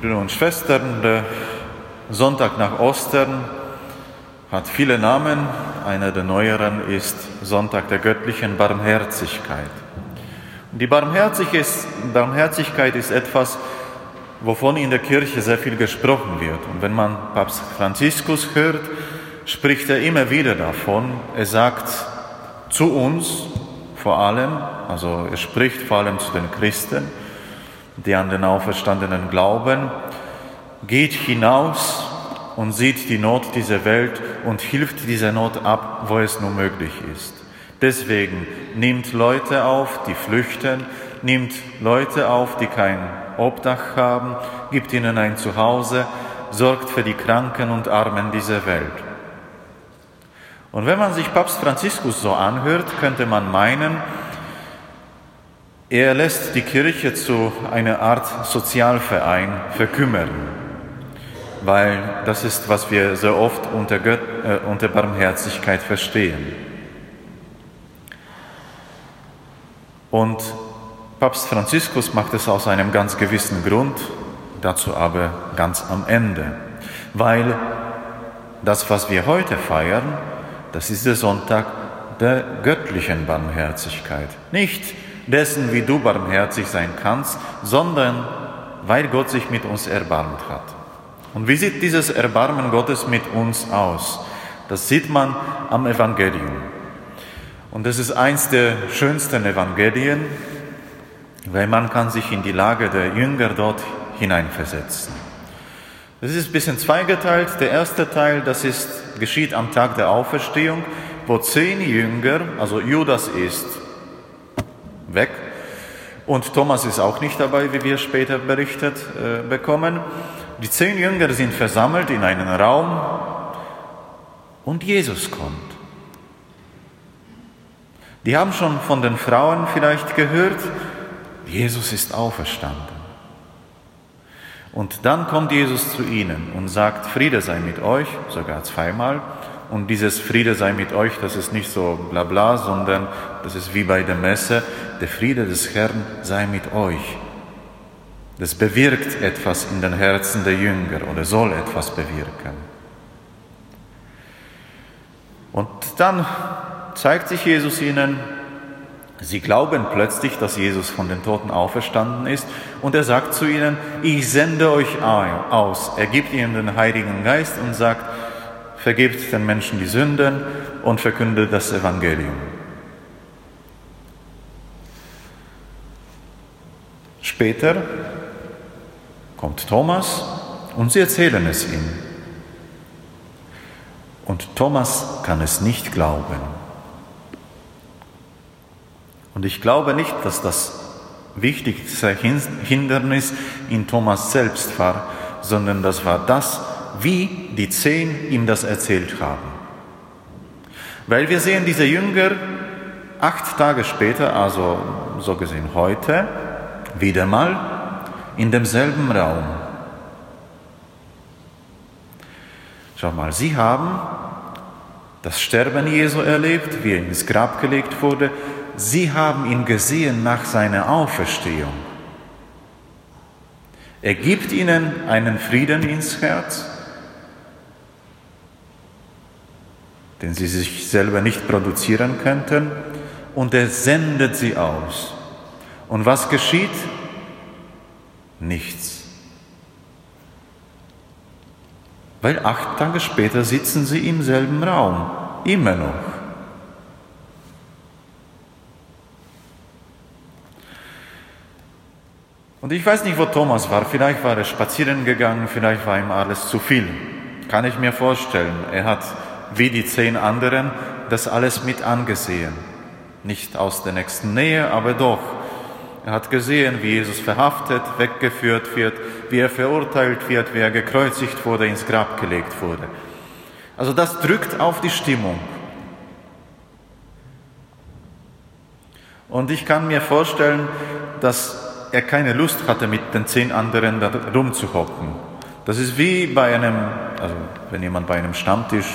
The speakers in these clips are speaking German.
Brüder und Schwestern, der Sonntag nach Ostern hat viele Namen. Einer der neueren ist Sonntag der göttlichen Barmherzigkeit. Die Barmherzigkeit ist etwas, wovon in der Kirche sehr viel gesprochen wird. Und wenn man Papst Franziskus hört, spricht er immer wieder davon. Er sagt zu uns vor allem, also er spricht vor allem zu den Christen, die an den Auferstandenen glauben, geht hinaus und sieht die Not dieser Welt und hilft dieser Not ab, wo es nur möglich ist. Deswegen nimmt Leute auf, die flüchten, nimmt Leute auf, die kein Obdach haben, gibt ihnen ein Zuhause, sorgt für die Kranken und Armen dieser Welt. Und wenn man sich Papst Franziskus so anhört, könnte man meinen, er lässt die Kirche zu einer Art Sozialverein verkümmern, weil das ist, was wir sehr oft unter, Gött, äh, unter Barmherzigkeit verstehen. Und Papst Franziskus macht es aus einem ganz gewissen Grund, dazu aber ganz am Ende, weil das, was wir heute feiern, das ist der Sonntag der göttlichen Barmherzigkeit. Nicht dessen, wie du barmherzig sein kannst, sondern weil Gott sich mit uns erbarmt hat. Und wie sieht dieses Erbarmen Gottes mit uns aus? Das sieht man am Evangelium. Und das ist eins der schönsten Evangelien, weil man kann sich in die Lage der Jünger dort hineinversetzen. Das ist ein bisschen zweigeteilt. Der erste Teil, das ist, geschieht am Tag der Auferstehung, wo zehn Jünger, also Judas ist weg. Und Thomas ist auch nicht dabei, wie wir später berichtet äh, bekommen. Die zehn Jünger sind versammelt in einen Raum und Jesus kommt. Die haben schon von den Frauen vielleicht gehört, Jesus ist auferstanden. Und dann kommt Jesus zu ihnen und sagt, Friede sei mit euch, sogar zweimal. Und dieses Friede sei mit euch, das ist nicht so bla bla, sondern das ist wie bei der Messe, der Friede des Herrn sei mit euch. Das bewirkt etwas in den Herzen der Jünger oder soll etwas bewirken. Und dann zeigt sich Jesus ihnen, sie glauben plötzlich, dass Jesus von den Toten auferstanden ist und er sagt zu ihnen, ich sende euch aus. Er gibt ihnen den Heiligen Geist und sagt, vergebt den Menschen die Sünden und verkündet das Evangelium. Später kommt Thomas und sie erzählen es ihm. Und Thomas kann es nicht glauben. Und ich glaube nicht, dass das wichtigste Hindernis in Thomas selbst war, sondern das war das, wie die zehn ihm das erzählt haben. Weil wir sehen diese Jünger acht Tage später, also so gesehen heute, wieder mal in demselben Raum. Schau mal, sie haben das Sterben Jesu erlebt, wie er ins Grab gelegt wurde. Sie haben ihn gesehen nach seiner Auferstehung. Er gibt ihnen einen Frieden ins Herz, den sie sich selber nicht produzieren könnten, und er sendet sie aus. Und was geschieht? Nichts. Weil acht Tage später sitzen sie im selben Raum, immer noch. Und ich weiß nicht, wo Thomas war. Vielleicht war er spazieren gegangen, vielleicht war ihm alles zu viel. Kann ich mir vorstellen. Er hat wie die zehn anderen das alles mit angesehen. Nicht aus der nächsten Nähe, aber doch. Er hat gesehen, wie Jesus verhaftet, weggeführt wird, wie er verurteilt wird, wie er gekreuzigt wurde, ins Grab gelegt wurde. Also das drückt auf die Stimmung. Und ich kann mir vorstellen, dass er keine Lust hatte, mit den zehn anderen da rumzuhocken. Das ist wie bei einem, also wenn jemand bei einem Stammtisch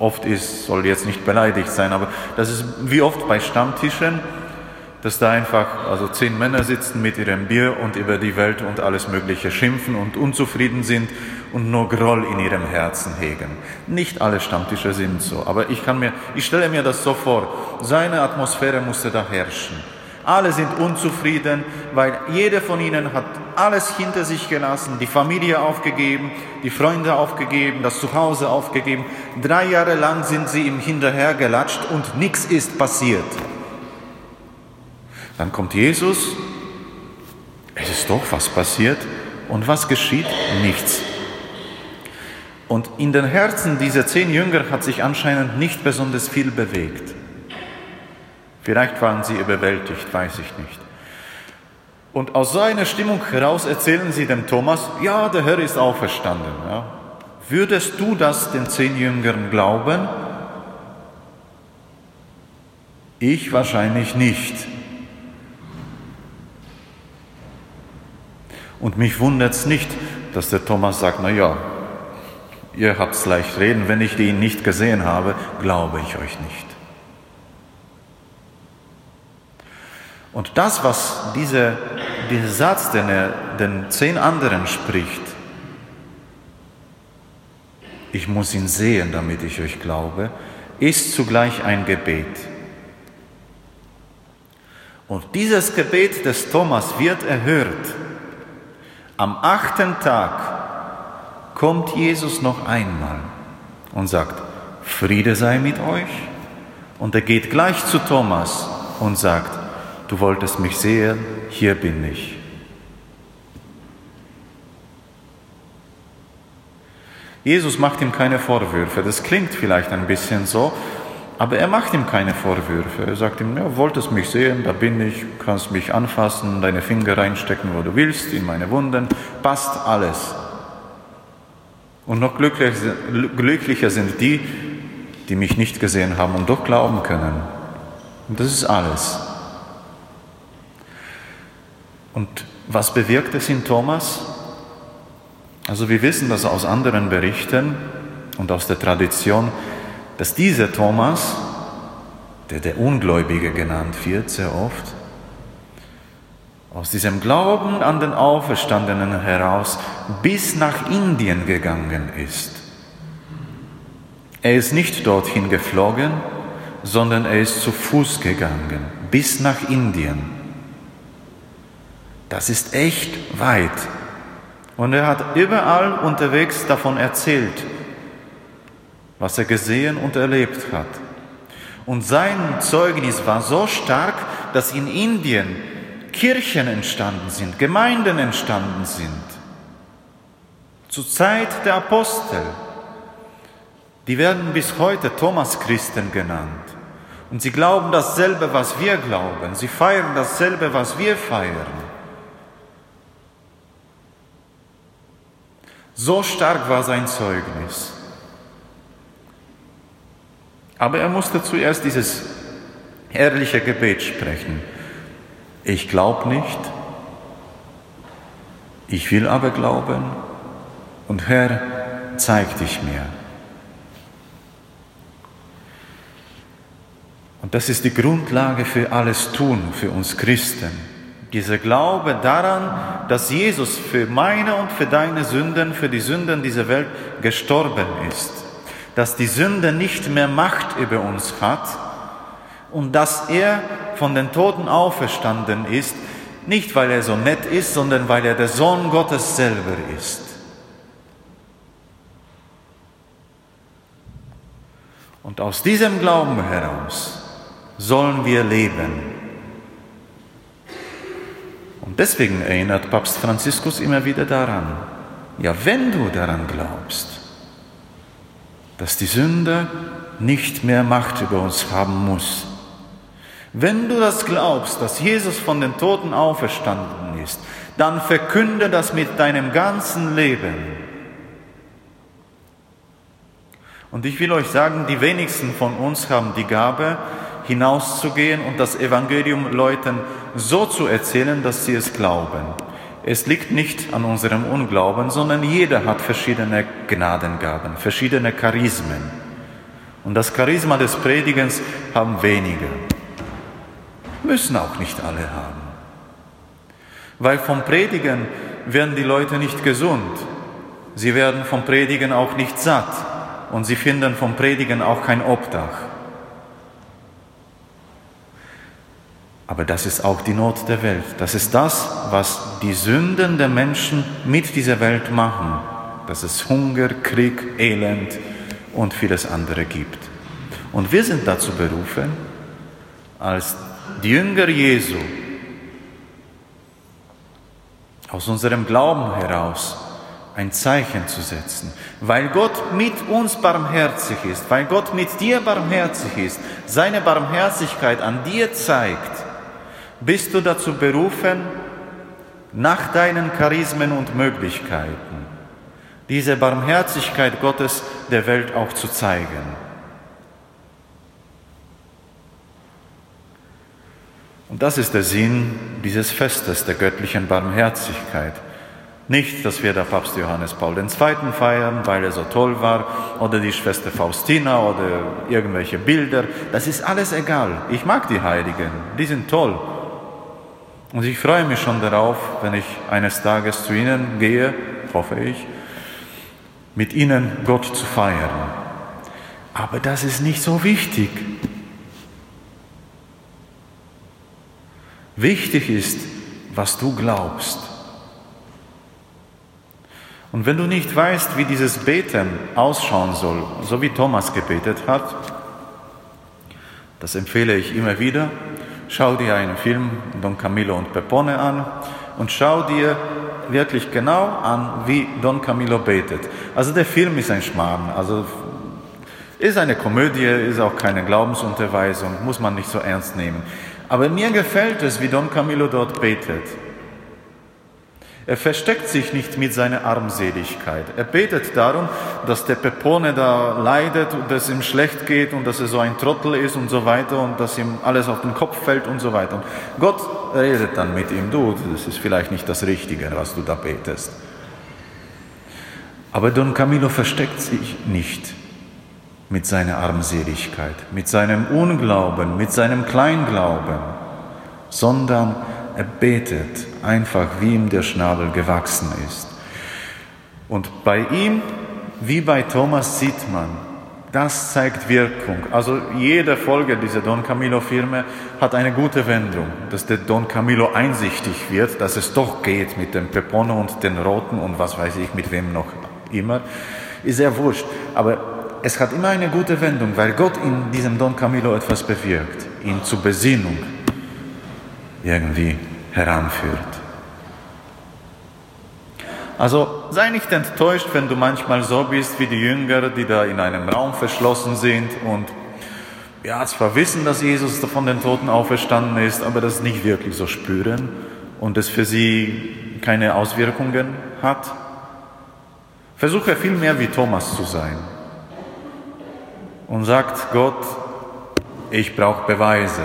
oft ist, soll jetzt nicht beleidigt sein, aber das ist wie oft bei Stammtischen, dass da einfach also zehn Männer sitzen mit ihrem Bier und über die Welt und alles Mögliche schimpfen und unzufrieden sind und nur Groll in ihrem Herzen hegen. Nicht alle Stammtische sind so, aber ich kann mir, ich stelle mir das so vor. Seine Atmosphäre musste da herrschen. Alle sind unzufrieden, weil jeder von ihnen hat alles hinter sich gelassen, die Familie aufgegeben, die Freunde aufgegeben, das Zuhause aufgegeben. Drei Jahre lang sind sie ihm hinterhergelatscht und nichts ist passiert. Dann kommt Jesus, es ist doch was passiert und was geschieht? Nichts. Und in den Herzen dieser zehn Jünger hat sich anscheinend nicht besonders viel bewegt. Vielleicht waren sie überwältigt, weiß ich nicht. Und aus so einer Stimmung heraus erzählen sie dem Thomas, ja, der Herr ist auferstanden. Ja. Würdest du das den zehn Jüngern glauben? Ich wahrscheinlich nicht. Und mich wundert es nicht, dass der Thomas sagt, na ja, ihr habt es leicht reden, wenn ich ihn nicht gesehen habe, glaube ich euch nicht. Und das, was diese, dieser Satz, den er den zehn anderen spricht, ich muss ihn sehen, damit ich euch glaube, ist zugleich ein Gebet. Und dieses Gebet des Thomas wird erhört. Am achten Tag kommt Jesus noch einmal und sagt, Friede sei mit euch. Und er geht gleich zu Thomas und sagt, du wolltest mich sehen, hier bin ich. Jesus macht ihm keine Vorwürfe. Das klingt vielleicht ein bisschen so, aber er macht ihm keine Vorwürfe. Er sagt ihm, ja, wolltest mich sehen, da bin ich, kannst mich anfassen, deine Finger reinstecken, wo du willst, in meine Wunden, passt alles. Und noch glücklicher sind die, die mich nicht gesehen haben und doch glauben können. Und das ist alles. Und was bewirkt es in Thomas? Also wir wissen das aus anderen Berichten und aus der Tradition, dass dieser Thomas, der der Ungläubige genannt wird sehr oft, aus diesem Glauben an den Auferstandenen heraus bis nach Indien gegangen ist. Er ist nicht dorthin geflogen, sondern er ist zu Fuß gegangen, bis nach Indien. Das ist echt weit. Und er hat überall unterwegs davon erzählt, was er gesehen und erlebt hat. Und sein Zeugnis war so stark, dass in Indien Kirchen entstanden sind, Gemeinden entstanden sind. Zur Zeit der Apostel. Die werden bis heute Thomas-Christen genannt. Und sie glauben dasselbe, was wir glauben. Sie feiern dasselbe, was wir feiern. So stark war sein Zeugnis. Aber er musste zuerst dieses ehrliche Gebet sprechen. Ich glaube nicht, ich will aber glauben und Herr, zeig dich mir. Und das ist die Grundlage für alles Tun für uns Christen. Dieser Glaube daran, dass Jesus für meine und für deine Sünden, für die Sünden dieser Welt gestorben ist dass die Sünde nicht mehr Macht über uns hat und dass er von den Toten auferstanden ist, nicht weil er so nett ist, sondern weil er der Sohn Gottes selber ist. Und aus diesem Glauben heraus sollen wir leben. Und deswegen erinnert Papst Franziskus immer wieder daran, ja, wenn du daran glaubst, dass die Sünde nicht mehr Macht über uns haben muss. Wenn du das glaubst, dass Jesus von den Toten auferstanden ist, dann verkünde das mit deinem ganzen Leben. Und ich will euch sagen, die wenigsten von uns haben die Gabe, hinauszugehen und das Evangelium Leuten so zu erzählen, dass sie es glauben. Es liegt nicht an unserem Unglauben, sondern jeder hat verschiedene Gnadengaben, verschiedene Charismen. Und das Charisma des Predigens haben wenige. Müssen auch nicht alle haben. Weil vom Predigen werden die Leute nicht gesund. Sie werden vom Predigen auch nicht satt. Und sie finden vom Predigen auch kein Obdach. Aber das ist auch die Not der Welt. Das ist das, was die Sünden der Menschen mit dieser Welt machen. Dass es Hunger, Krieg, Elend und vieles andere gibt. Und wir sind dazu berufen, als die Jünger Jesu aus unserem Glauben heraus ein Zeichen zu setzen, weil Gott mit uns barmherzig ist, weil Gott mit dir barmherzig ist, seine Barmherzigkeit an dir zeigt, bist du dazu berufen, nach deinen Charismen und Möglichkeiten diese Barmherzigkeit Gottes der Welt auch zu zeigen. Und das ist der Sinn dieses Festes der göttlichen Barmherzigkeit. Nicht, dass wir der Papst Johannes Paul II. feiern, weil er so toll war, oder die Schwester Faustina oder irgendwelche Bilder. Das ist alles egal. Ich mag die Heiligen, die sind toll. Und ich freue mich schon darauf, wenn ich eines Tages zu ihnen gehe, hoffe ich, mit ihnen Gott zu feiern. Aber das ist nicht so wichtig. Wichtig ist, was du glaubst. Und wenn du nicht weißt, wie dieses Beten ausschauen soll, so wie Thomas gebetet hat, das empfehle ich immer wieder, schau dir einen Film Don Camillo und Pepone an und schau dir wirklich genau an, wie Don Camillo betet. Also der Film ist ein Schmarrn, also ist eine Komödie, ist auch keine Glaubensunterweisung, muss man nicht so ernst nehmen. Aber mir gefällt es, wie Don Camillo dort betet. Er versteckt sich nicht mit seiner Armseligkeit. Er betet darum, dass der Pepone da leidet und dass ihm schlecht geht und dass er so ein Trottel ist und so weiter und dass ihm alles auf den Kopf fällt und so weiter. Und Gott redet dann mit ihm, du, das ist vielleicht nicht das Richtige, was du da betest. Aber Don Camillo versteckt sich nicht mit seiner Armseligkeit, mit seinem Unglauben, mit seinem Kleinglauben, sondern er betet einfach, wie ihm der Schnabel gewachsen ist. Und bei ihm, wie bei Thomas, sieht man, das zeigt Wirkung. Also jede Folge dieser Don Camillo-Filme hat eine gute Wendung, dass der Don Camillo einsichtig wird, dass es doch geht mit dem Pepone und den Roten und was weiß ich, mit wem noch immer. Ist sehr wurscht. Aber es hat immer eine gute Wendung, weil Gott in diesem Don Camillo etwas bewirkt, ihn zur Besinnung irgendwie heranführt. Also sei nicht enttäuscht, wenn du manchmal so bist wie die Jünger, die da in einem Raum verschlossen sind und ja, zwar wissen, dass Jesus von den Toten auferstanden ist, aber das nicht wirklich so spüren und es für sie keine Auswirkungen hat. Versuche vielmehr wie Thomas zu sein und sagt Gott, ich brauche Beweise.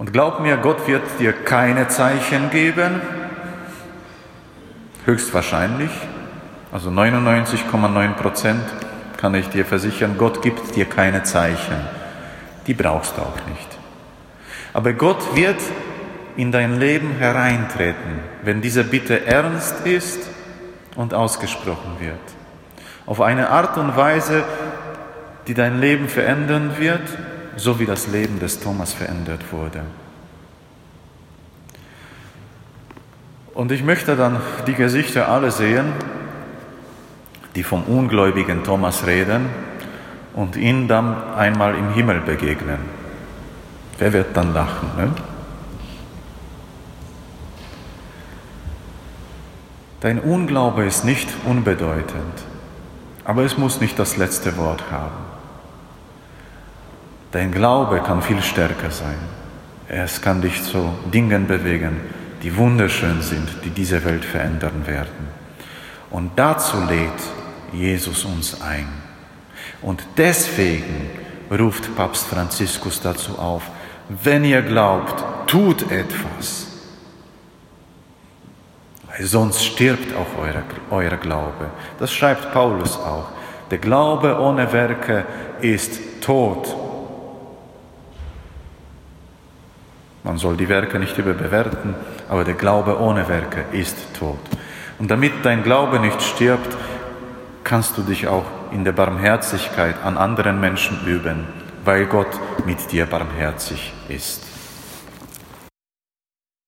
Und glaub mir, Gott wird dir keine Zeichen geben, höchstwahrscheinlich, also 99,9 Prozent kann ich dir versichern, Gott gibt dir keine Zeichen. Die brauchst du auch nicht. Aber Gott wird in dein Leben hereintreten, wenn diese Bitte ernst ist und ausgesprochen wird auf eine Art und Weise, die dein Leben verändern wird, so wie das Leben des Thomas verändert wurde. Und ich möchte dann die Gesichter alle sehen, die vom ungläubigen Thomas reden und ihn dann einmal im Himmel begegnen. Wer wird dann lachen? Ne? Dein Unglaube ist nicht unbedeutend. Aber es muss nicht das letzte Wort haben. Dein Glaube kann viel stärker sein. Es kann dich zu Dingen bewegen, die wunderschön sind, die diese Welt verändern werden. Und dazu lädt Jesus uns ein. Und deswegen ruft Papst Franziskus dazu auf, wenn ihr glaubt, tut etwas sonst stirbt auch euer, euer Glaube. Das schreibt Paulus auch. Der Glaube ohne Werke ist tot. Man soll die Werke nicht überbewerten, aber der Glaube ohne Werke ist tot. Und damit dein Glaube nicht stirbt, kannst du dich auch in der Barmherzigkeit an anderen Menschen üben, weil Gott mit dir barmherzig ist.